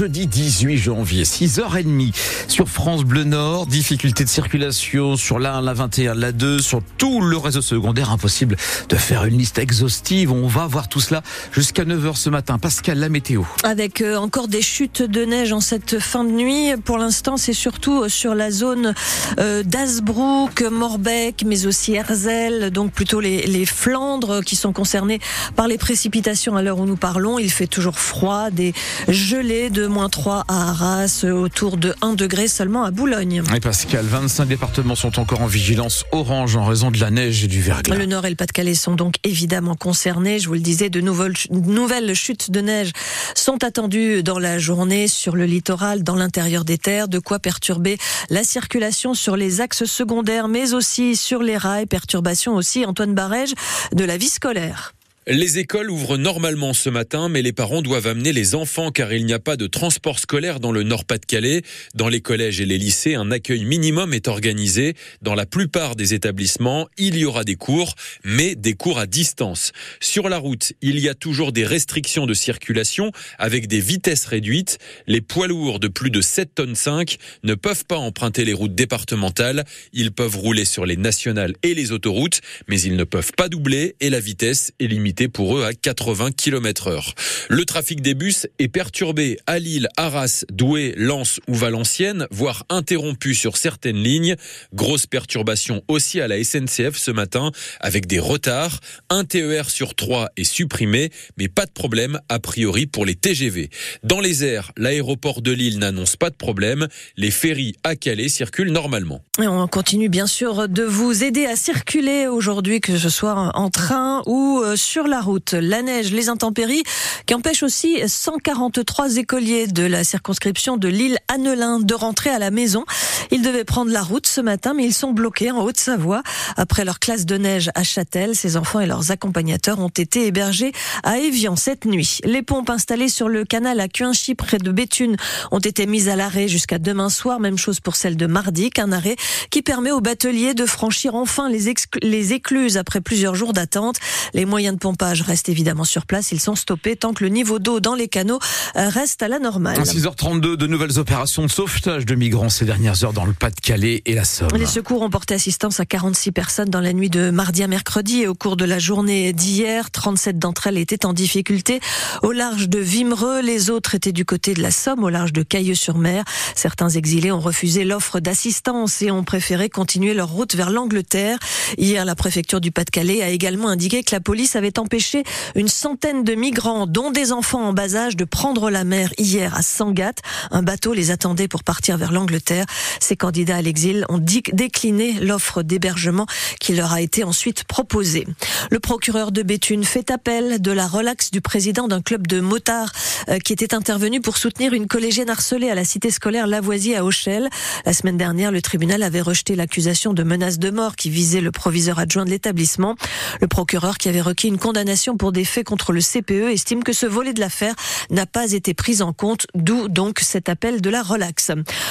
jeudi 18 janvier, 6h30 sur France Bleu Nord. Difficulté de circulation sur la 1, la 21, la 2, sur tout le réseau secondaire. Impossible de faire une liste exhaustive. On va voir tout cela jusqu'à 9h ce matin. Pascal, la météo. Avec euh, encore des chutes de neige en cette fin de nuit. Pour l'instant, c'est surtout sur la zone euh, d'Asbrook, Morbeck, mais aussi Herzl, donc plutôt les, les Flandres qui sont concernés par les précipitations à l'heure où nous parlons. Il fait toujours froid, des gelées de moins 3 à Arras, autour de 1 degré seulement à Boulogne. Et Pascal, 25 départements sont encore en vigilance orange en raison de la neige et du verglas. Le Nord et le Pas-de-Calais sont donc évidemment concernés. Je vous le disais, de nouvelles, nouvelles chutes de neige sont attendues dans la journée sur le littoral, dans l'intérieur des terres, de quoi perturber la circulation sur les axes secondaires, mais aussi sur les rails. Perturbation aussi, Antoine Barège, de la vie scolaire. Les écoles ouvrent normalement ce matin, mais les parents doivent amener les enfants car il n'y a pas de transport scolaire dans le Nord-Pas-de-Calais. Dans les collèges et les lycées, un accueil minimum est organisé. Dans la plupart des établissements, il y aura des cours, mais des cours à distance. Sur la route, il y a toujours des restrictions de circulation avec des vitesses réduites. Les poids lourds de plus de 7 tonnes 5 ne peuvent pas emprunter les routes départementales. Ils peuvent rouler sur les nationales et les autoroutes, mais ils ne peuvent pas doubler et la vitesse est limitée pour eux à 80 km heure. Le trafic des bus est perturbé à Lille, Arras, Douai, Lens ou Valenciennes, voire interrompu sur certaines lignes. Grosse perturbation aussi à la SNCF ce matin avec des retards. Un TER sur trois est supprimé, mais pas de problème a priori pour les TGV. Dans les airs, l'aéroport de Lille n'annonce pas de problème. Les ferries à Calais circulent normalement. On continue bien sûr de vous aider à circuler aujourd'hui, que ce soit en train ou euh, sur route. La neige, les intempéries qui empêchent aussi 143 écoliers de la circonscription de l'île Annelin de rentrer à la maison. Ils devaient prendre la route ce matin, mais ils sont bloqués en Haute-Savoie. Après leur classe de neige à Châtel, ces enfants et leurs accompagnateurs ont été hébergés à Évian cette nuit. Les pompes installées sur le canal à Cuinchy près de Béthune ont été mises à l'arrêt jusqu'à demain soir. Même chose pour celle de mardi, qu'un arrêt qui permet aux bateliers de franchir enfin les, les écluses après plusieurs jours d'attente. Les moyens de pompage restent évidemment sur place. Ils sont stoppés tant que le niveau d'eau dans les canaux euh, reste à la normale. À 6h32, de nouvelles opérations de sauvetage de migrants ces dernières heures le Pas-de-Calais et la Somme. Les secours ont porté assistance à 46 personnes dans la nuit de mardi à mercredi et au cours de la journée d'hier, 37 d'entre elles étaient en difficulté au large de Vimereux. Les autres étaient du côté de la Somme, au large de Cailleux-sur-Mer. Certains exilés ont refusé l'offre d'assistance et ont préféré continuer leur route vers l'Angleterre. Hier, la préfecture du Pas-de-Calais a également indiqué que la police avait empêché une centaine de migrants, dont des enfants en bas âge, de prendre la mer hier à Sangatte. Un bateau les attendait pour partir vers l'Angleterre. Ces candidats à l'exil ont décliné l'offre d'hébergement qui leur a été ensuite proposée. Le procureur de Béthune fait appel de la relaxe du président d'un club de motards euh, qui était intervenu pour soutenir une collégienne harcelée à la cité scolaire Lavoisier à Auchel. La semaine dernière, le tribunal avait rejeté l'accusation de menace de mort qui visait le proviseur adjoint de l'établissement. Le procureur qui avait requis une condamnation pour des faits contre le CPE estime que ce volet de l'affaire n'a pas été pris en compte, d'où donc cet appel de la relaxe.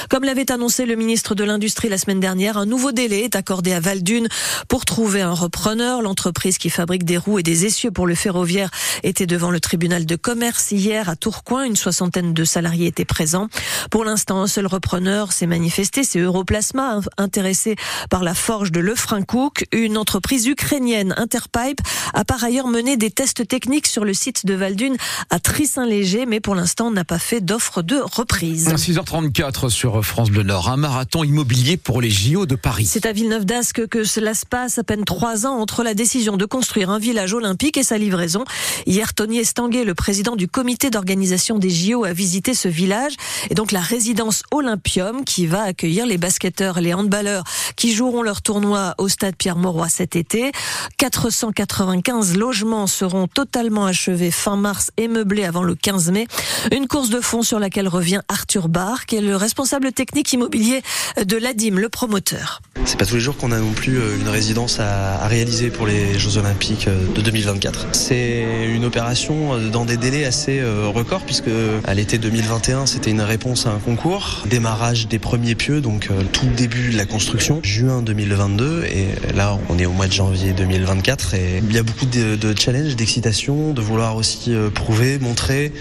Comme l'avait annoncé le ministre de l'Industrie la semaine dernière, un nouveau délai est accordé à Valdune pour trouver un repreneur. L'entreprise qui fabrique des roues et des essieux pour le ferroviaire était devant le tribunal de commerce hier à Tourcoing. Une soixantaine de salariés étaient présents. Pour l'instant, un seul repreneur s'est manifesté, c'est Europlasma, intéressé par la forge de Lefrancouc. Une entreprise ukrainienne, Interpipe, a par ailleurs mené des tests techniques sur le site de Valdune à Trissin-Léger, mais pour l'instant n'a pas fait d'offre de reprise. 6h34 sur France Bleu Nord, un marathon immobilier pour les JO de Paris. C'est à Villeneuve d'Ascq que cela se passe à peine trois ans entre la décision de construire un village olympique et sa livraison. Hier, Tony Estanguet, le président du comité d'organisation des JO, a visité ce village et donc la résidence Olympium qui va accueillir les basketteurs et les handballeurs qui joueront leur tournoi au stade Pierre-Mauroy cet été. 495 logements seront totalement achevés fin mars et meublés avant le 15 mai. Une course de fond sur laquelle revient Arthur Barr, qui est le responsable technique immobilier de l'ADIM, le promoteur. C'est pas tous les jours qu'on a non plus euh, une résidence à, réaliser pour les Jeux Olympiques euh, de 2024. C'est une opération euh, dans des délais assez records puisque à l'été 2021 c'était une réponse à un concours, démarrage des premiers pieux, donc tout début de la construction, juin 2022 et là on est au mois de janvier 2024 et il y a beaucoup de, de de challenge, d'excitation, de vouloir aussi prouver, montrer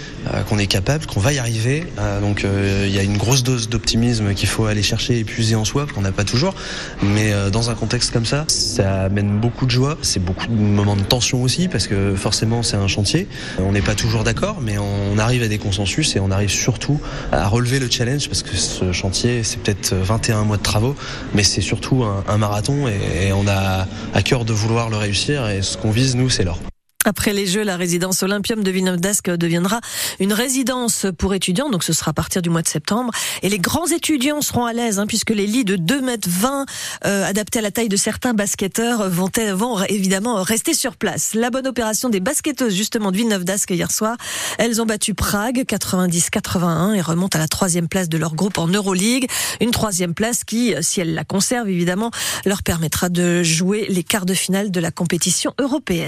qu'on est capable, qu'on va y arriver. donc il y a une grosse dose d'optimisme qu'il faut aller chercher et puiser en soi, qu'on n'a pas toujours. Mais dans un contexte comme ça, ça amène beaucoup de joie. C'est beaucoup de moments de tension aussi parce que forcément c'est un chantier. On n'est pas toujours d'accord, mais on arrive à des consensus et on arrive surtout à relever le challenge parce que ce chantier c'est peut-être 21 mois de travaux, mais c'est surtout un, marathon et, on a à cœur de vouloir le réussir et ce qu'on vise nous c'est l'or. Après les Jeux, la résidence Olympium de d'Ascq deviendra une résidence pour étudiants, donc ce sera à partir du mois de septembre. Et les grands étudiants seront à l'aise, hein, puisque les lits de 2 mètres 20 euh, adaptés à la taille de certains basketteurs vont, vont évidemment rester sur place. La bonne opération des basketteuses justement de Villeneuve d'Ascq hier soir, elles ont battu Prague 90-81 et remontent à la troisième place de leur groupe en Euroleague. Une troisième place qui, si elles la conservent évidemment, leur permettra de jouer les quarts de finale de la compétition européenne.